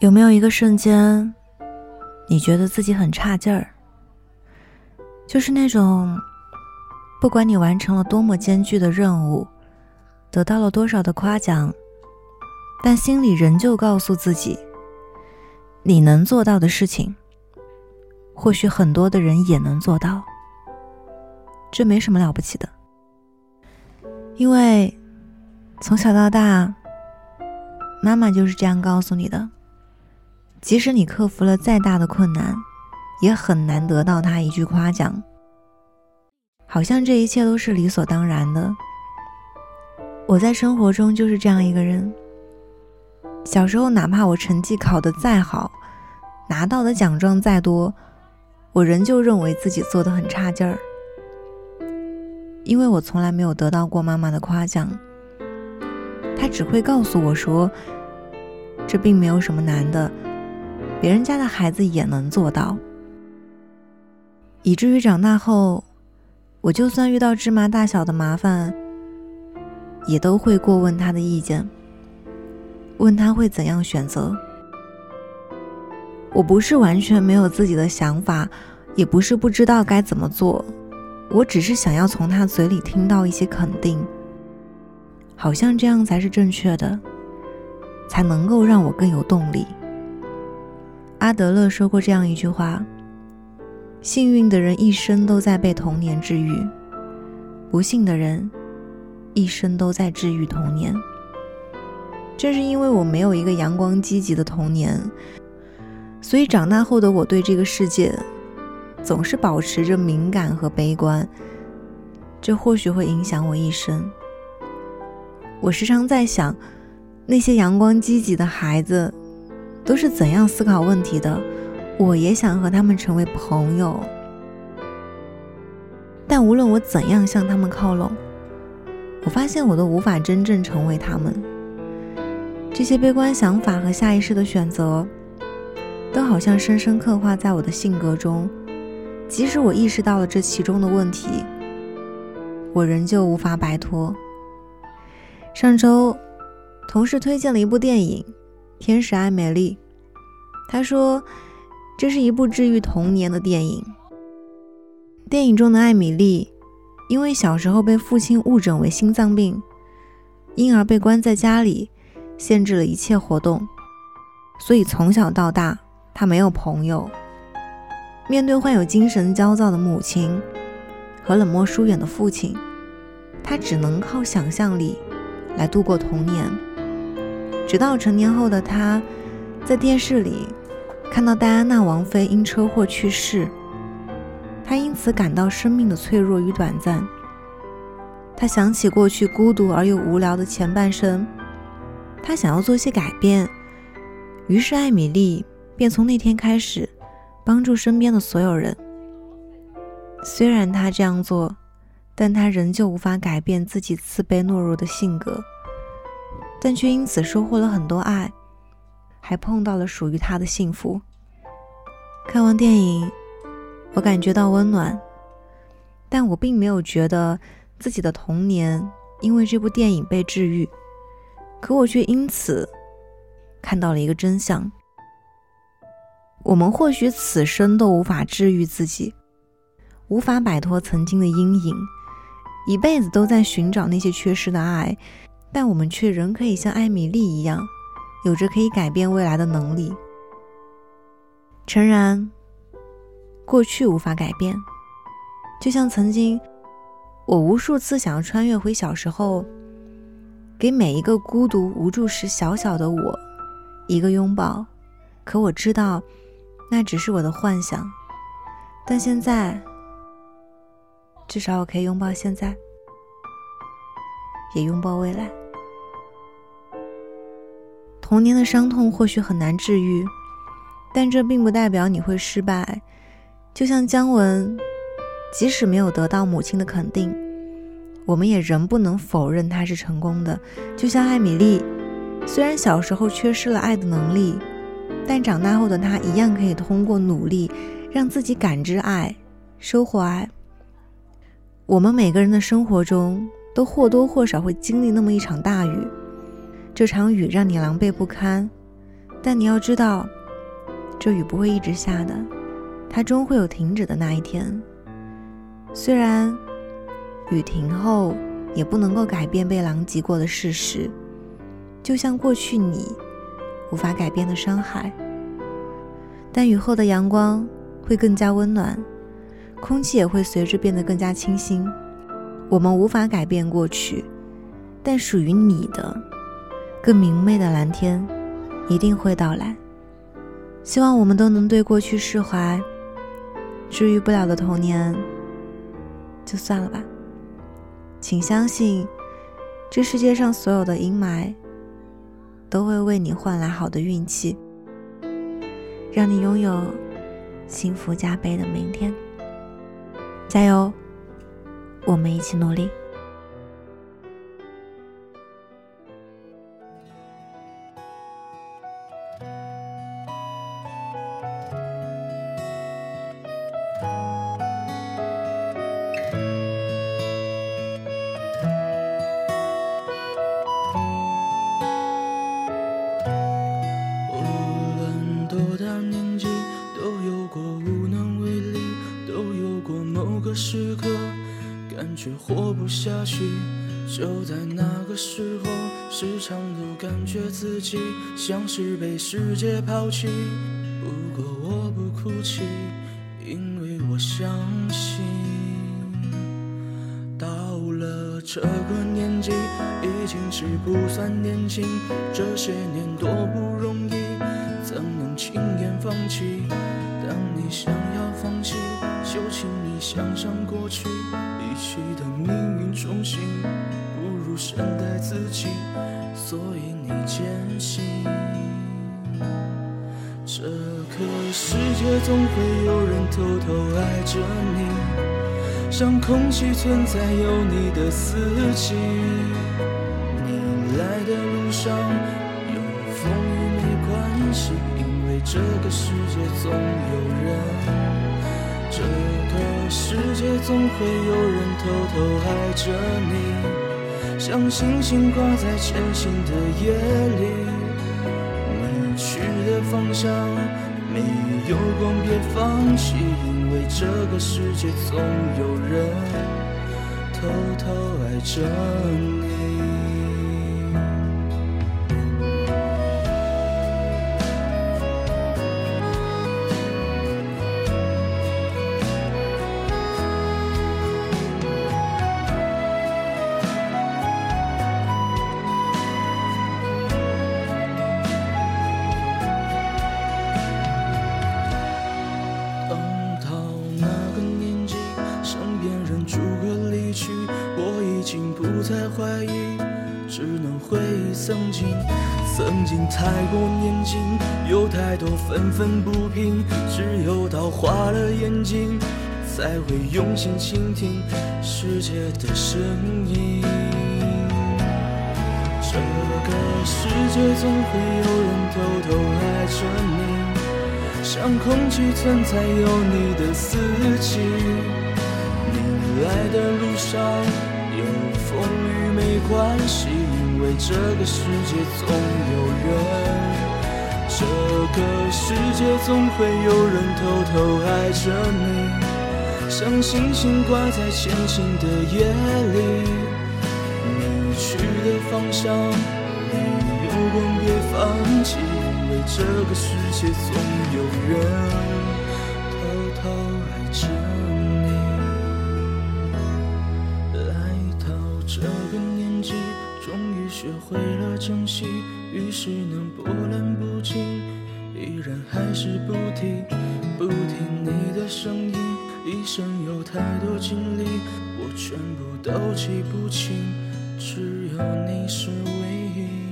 有没有一个瞬间，你觉得自己很差劲儿？就是那种，不管你完成了多么艰巨的任务，得到了多少的夸奖，但心里仍旧告诉自己，你能做到的事情，或许很多的人也能做到，这没什么了不起的，因为从小到大，妈妈就是这样告诉你的。即使你克服了再大的困难，也很难得到他一句夸奖。好像这一切都是理所当然的。我在生活中就是这样一个人。小时候，哪怕我成绩考得再好，拿到的奖状再多，我仍旧认为自己做的很差劲儿，因为我从来没有得到过妈妈的夸奖。她只会告诉我说：“这并没有什么难的。”别人家的孩子也能做到，以至于长大后，我就算遇到芝麻大小的麻烦，也都会过问他的意见，问他会怎样选择。我不是完全没有自己的想法，也不是不知道该怎么做，我只是想要从他嘴里听到一些肯定，好像这样才是正确的，才能够让我更有动力。阿德勒说过这样一句话：“幸运的人一生都在被童年治愈，不幸的人一生都在治愈童年。”正是因为我没有一个阳光积极的童年，所以长大后的我对这个世界总是保持着敏感和悲观，这或许会影响我一生。我时常在想，那些阳光积极的孩子。都是怎样思考问题的？我也想和他们成为朋友，但无论我怎样向他们靠拢，我发现我都无法真正成为他们。这些悲观想法和下意识的选择，都好像深深刻画在我的性格中。即使我意识到了这其中的问题，我仍旧无法摆脱。上周，同事推荐了一部电影。天使艾美丽，他说：“这是一部治愈童年的电影。电影中的艾米丽，因为小时候被父亲误诊为心脏病，因而被关在家里，限制了一切活动。所以从小到大，她没有朋友。面对患有精神焦躁的母亲和冷漠疏远的父亲，她只能靠想象力来度过童年。”直到成年后的他，在电视里看到戴安娜王妃因车祸去世，他因此感到生命的脆弱与短暂。他想起过去孤独而又无聊的前半生，他想要做些改变。于是艾米丽便从那天开始帮助身边的所有人。虽然他这样做，但他仍旧无法改变自己自卑懦弱的性格。但却因此收获了很多爱，还碰到了属于他的幸福。看完电影，我感觉到温暖，但我并没有觉得自己的童年因为这部电影被治愈。可我却因此看到了一个真相：我们或许此生都无法治愈自己，无法摆脱曾经的阴影，一辈子都在寻找那些缺失的爱。但我们却仍可以像艾米丽一样，有着可以改变未来的能力。诚然，过去无法改变，就像曾经我无数次想要穿越回小时候，给每一个孤独无助时小小的我一个拥抱。可我知道，那只是我的幻想。但现在，至少我可以拥抱现在。也拥抱未来。童年的伤痛或许很难治愈，但这并不代表你会失败。就像姜文，即使没有得到母亲的肯定，我们也仍不能否认他是成功的。就像艾米丽，虽然小时候缺失了爱的能力，但长大后的她一样可以通过努力让自己感知爱、收获爱。我们每个人的生活中。都或多或少会经历那么一场大雨，这场雨让你狼狈不堪，但你要知道，这雨不会一直下的，它终会有停止的那一天。虽然雨停后也不能够改变被狼藉过的事实，就像过去你无法改变的伤害。但雨后的阳光会更加温暖，空气也会随之变得更加清新。我们无法改变过去，但属于你的更明媚的蓝天一定会到来。希望我们都能对过去释怀，治愈不了的童年就算了吧。请相信，这世界上所有的阴霾都会为你换来好的运气。让你拥有幸福加倍的明天，加油！我们一起努力。下去，就在那个时候，时常都感觉自己像是被世界抛弃。不过我不哭泣，因为我相信，到了这个年纪，已经是不算年轻。这些年多不容易，怎能轻言放弃？当你想要放弃。就请你想想过去，一起的命运中心，不如善待自己，所以你坚信，这个世界总会有人偷偷爱着你，像空气存在有你的四季。你来的路上有风雨没关系，这个世界总有人。这个世界总会有人偷偷爱着你，像星星挂在前行的夜里。你去的方向没有光，别放弃，因为这个世界总有人偷偷爱着你。曾经，曾经太过年轻，有太多愤愤不平，只有到花了眼睛，才会用心倾听世界的声音。这个世界总会有人偷偷爱着你，像空气存在有你的四季，你来的路上。有风雨没关系，为这个世界总有人。这个世界总会有人偷偷爱着你，像星星挂在前行的夜里。你去的方向没有光，别放弃，为这个世界总有人学会了珍惜，于是能波澜不惊。依然还是不停不听你的声音。一生有太多经历，我全部都记不清，只有你是唯一。